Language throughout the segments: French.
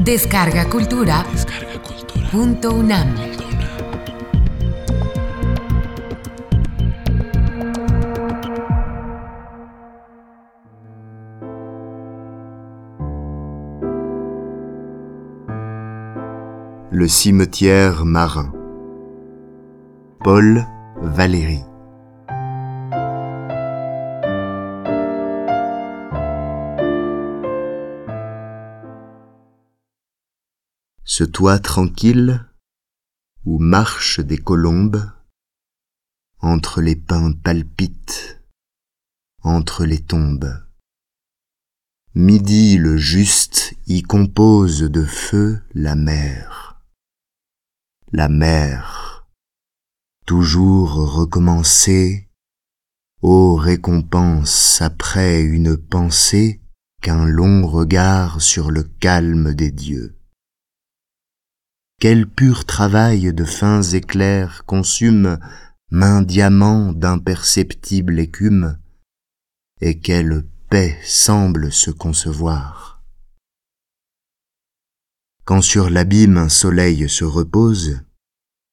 Descarga Cultura. Punto UNAM. Le cimetière marin. Paul Valéry. Ce toit tranquille où marchent des colombes, entre les pins palpitent, entre les tombes. Midi le juste y compose de feu la mer. La mer, toujours recommencer, ô récompense après une pensée qu'un long regard sur le calme des dieux. Quel pur travail de fins éclairs consume main diamant d'imperceptible écume, et quelle paix semble se concevoir. Quand sur l'abîme un soleil se repose,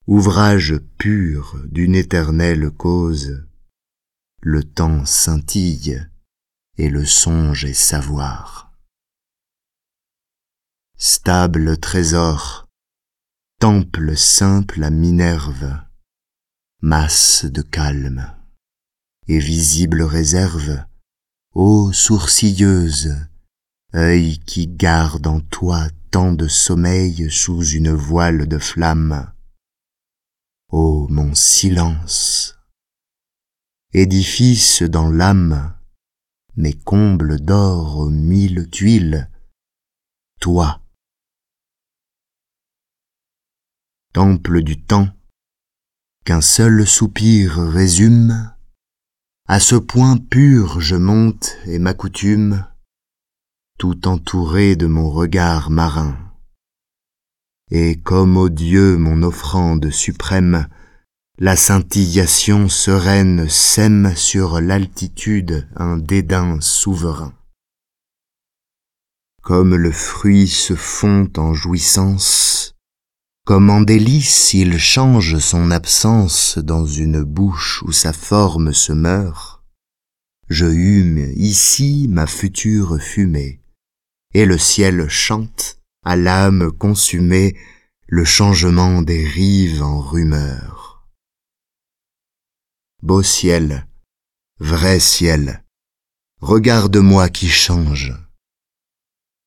ouvrage pur d'une éternelle cause, le temps scintille et le songe est savoir. Stable trésor, temple simple à Minerve, masse de calme, et visible réserve, ô sourcilleuse, œil qui garde en toi tant de sommeil sous une voile de flamme, ô mon silence, édifice dans l'âme, mais comble d'or aux mille tuiles, toi, temple du temps, qu'un seul soupir résume, à ce point pur je monte et m'accoutume, tout entouré de mon regard marin. Et comme au Dieu mon offrande suprême, la scintillation sereine sème sur l'altitude un dédain souverain. Comme le fruit se fond en jouissance, comme en délice il change son absence dans une bouche où sa forme se meurt, je hume ici ma future fumée, et le ciel chante, à l'âme consumée, le changement des rives en rumeur. Beau ciel, vrai ciel, regarde-moi qui change.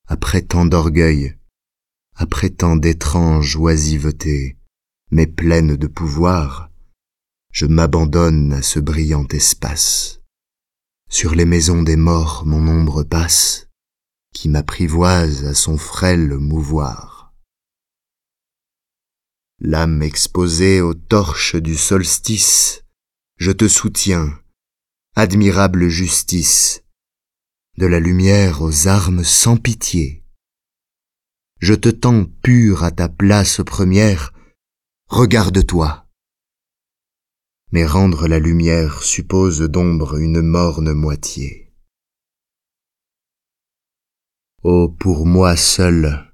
Après tant d'orgueil, après tant d'étranges oisivetés, mais pleine de pouvoir, je m'abandonne à ce brillant espace. Sur les maisons des morts mon ombre passe, qui m'apprivoise à son frêle mouvoir. L'âme exposée aux torches du solstice, je te soutiens, admirable justice, de la lumière aux armes sans pitié je te tends pur à ta place première, regarde-toi. Mais rendre la lumière suppose d'ombre une morne moitié. Ô pour moi seul,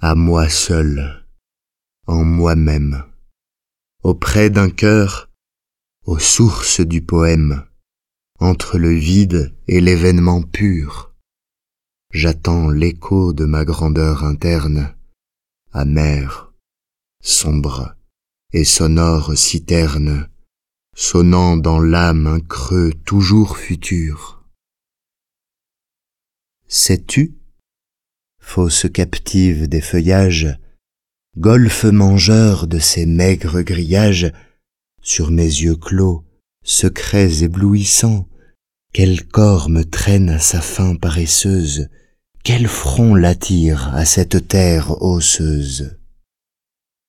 à moi seul, en moi-même, auprès d'un cœur, aux sources du poème, entre le vide et l'événement pur, j'attends l'écho de ma grandeur interne, amère, sombre et sonore citerne, sonnant dans l'âme un creux toujours futur. Sais-tu, fausse captive des feuillages, golfe mangeur de ces maigres grillages, sur mes yeux clos, secrets éblouissants, quel corps me traîne à sa fin paresseuse, quel front l'attire à cette terre osseuse?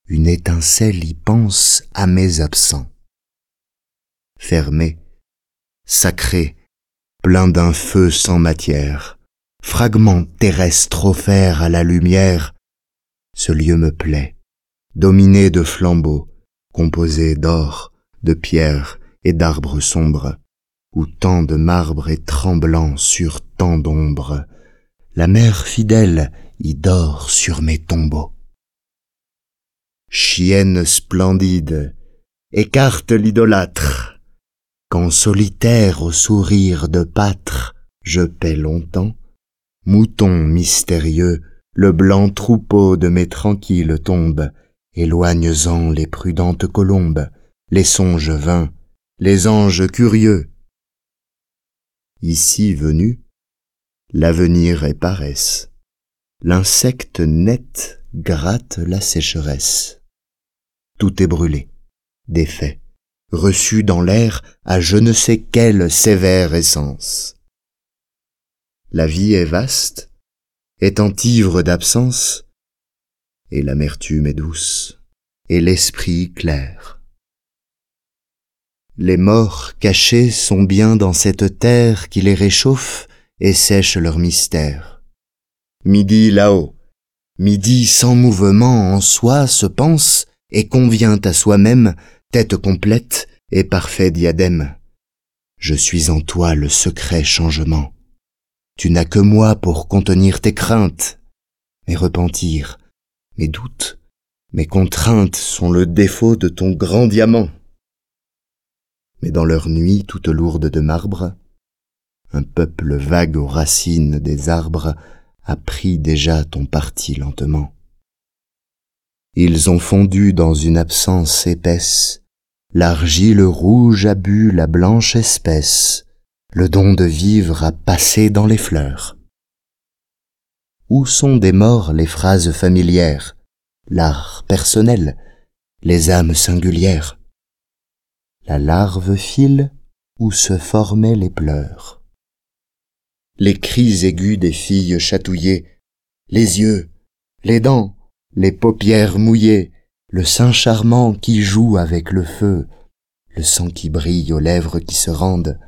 Une étincelle y pense à mes absents. Fermé, sacré, plein d'un feu sans matière, fragment terrestre offert à la lumière, ce lieu me plaît, dominé de flambeaux, composé d'or, de pierres et d'arbres sombres, où tant de marbre est tremblant sur tant d'ombre, la mère fidèle y dort sur mes tombeaux. Chienne splendide, écarte l'idolâtre, quand solitaire au sourire de pâtre je paie longtemps, mouton mystérieux, le blanc troupeau de mes tranquilles tombes, éloignes-en les prudentes colombes, les songes vains, les anges curieux. Ici venu, l'avenir est paresse, l'insecte net gratte la sécheresse. Tout est brûlé, défait, reçu dans l'air à je ne sais quelle sévère essence. La vie est vaste, étant ivre d'absence, et l'amertume est douce, et l'esprit clair. Les morts cachés sont bien dans cette terre qui les réchauffe et sèche leur mystère. Midi là-haut, midi sans mouvement en soi se pense et convient à soi-même, tête complète et parfait diadème. Je suis en toi le secret changement. Tu n'as que moi pour contenir tes craintes, mes repentirs, mes doutes, mes contraintes sont le défaut de ton grand diamant. Mais dans leur nuit toute lourde de marbre, un peuple vague aux racines des arbres a pris déjà ton parti lentement. Ils ont fondu dans une absence épaisse, l'argile rouge a bu la blanche espèce, le don de vivre a passé dans les fleurs. Où sont des morts les phrases familières, l'art personnel, les âmes singulières? La larve file où se formaient les pleurs. Les cris aigus des filles chatouillées, les yeux, les dents, les paupières mouillées, le sein charmant qui joue avec le feu, le sang qui brille aux lèvres qui se rendent,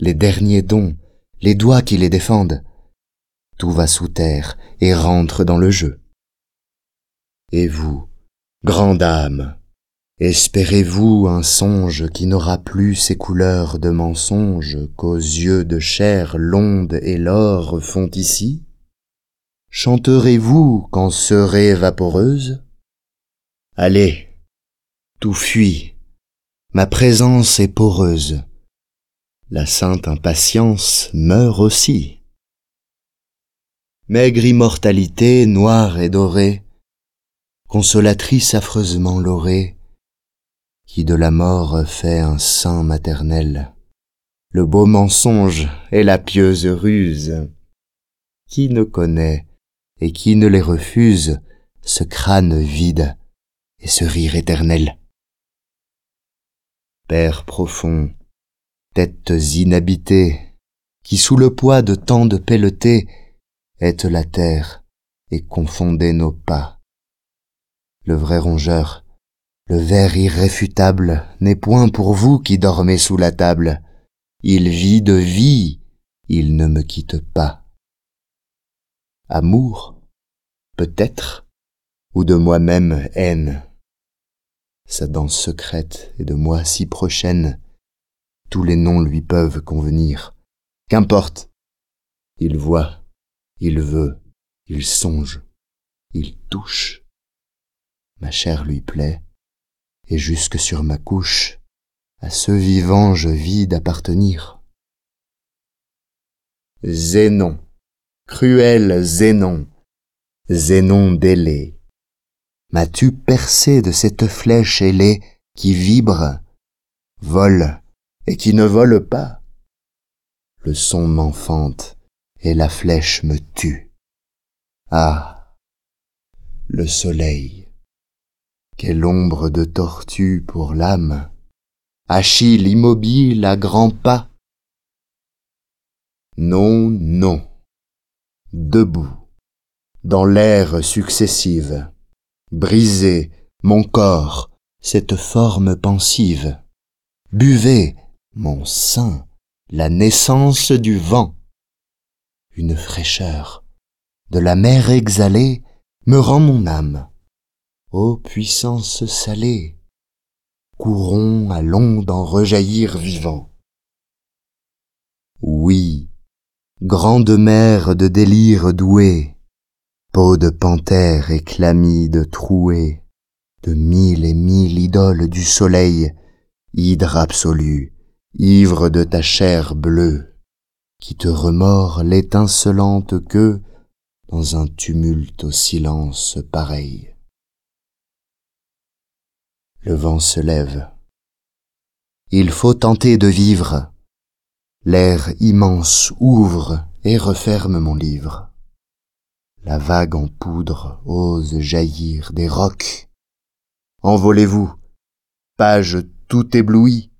les derniers dons, les doigts qui les défendent. Tout va sous terre et rentre dans le jeu. Et vous, grande âme, espérez-vous un songe qui n'aura plus ses couleurs de mensonge qu'aux yeux de chair l'onde et l'or font ici? Chanterez-vous quand serez vaporeuse? Allez, tout fuit, ma présence est poreuse. La sainte impatience meurt aussi. Maigre immortalité, noire et dorée, consolatrice affreusement laurée, qui de la mort fait un sein maternel, le beau mensonge et la pieuse ruse, qui ne connaît et qui ne les refuse ce crâne vide et ce rire éternel? Père profond, têtes inhabitées, qui sous le poids de tant de pelletés êtes la terre et confondez nos pas. Le vrai rongeur, le ver irréfutable n'est point pour vous qui dormez sous la table. Il vit de vie, il ne me quitte pas. Amour, peut-être, ou de moi-même haine. Sa danse secrète est de moi si prochaine tous les noms lui peuvent convenir. Qu'importe. Il voit, il veut, il songe, il touche. Ma chair lui plaît, et jusque sur ma couche, à ce vivant je vis d'appartenir. Zénon, cruel Zénon, Zénon délai, m'as-tu percé de cette flèche ailée qui vibre, vole, et qui ne vole pas? Le son m'enfante et la flèche me tue. Ah, le soleil, quelle ombre de tortue pour l'âme, Achille immobile à grands pas. Non, non, debout, dans l'air successive, brisez mon corps, cette forme pensive, buvez mon sein, la naissance du vent. Une fraîcheur de la mer exhalée me rend mon âme. Ô puissance salée, courons à l'onde en rejaillir vivant. Oui, grande mer de délire douée, peau de panthère et chlamyde trouée, de mille et mille idoles du soleil, hydre absolue, ivre de ta chair bleue, qui te remord l'étincelante queue dans un tumulte au silence pareil. Le vent se lève. Il faut tenter de vivre. L'air immense ouvre et referme mon livre. La vague en poudre ose jaillir des rocs. Envolez-vous, page tout éblouie.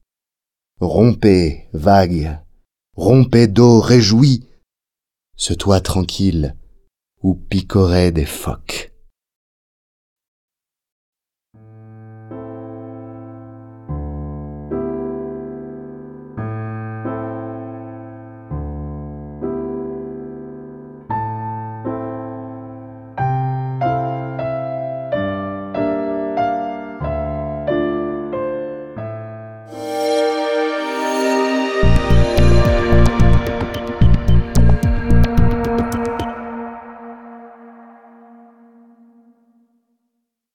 Rompez, vague, rompez d'eau réjouie, ce toit tranquille où picoraient des phoques.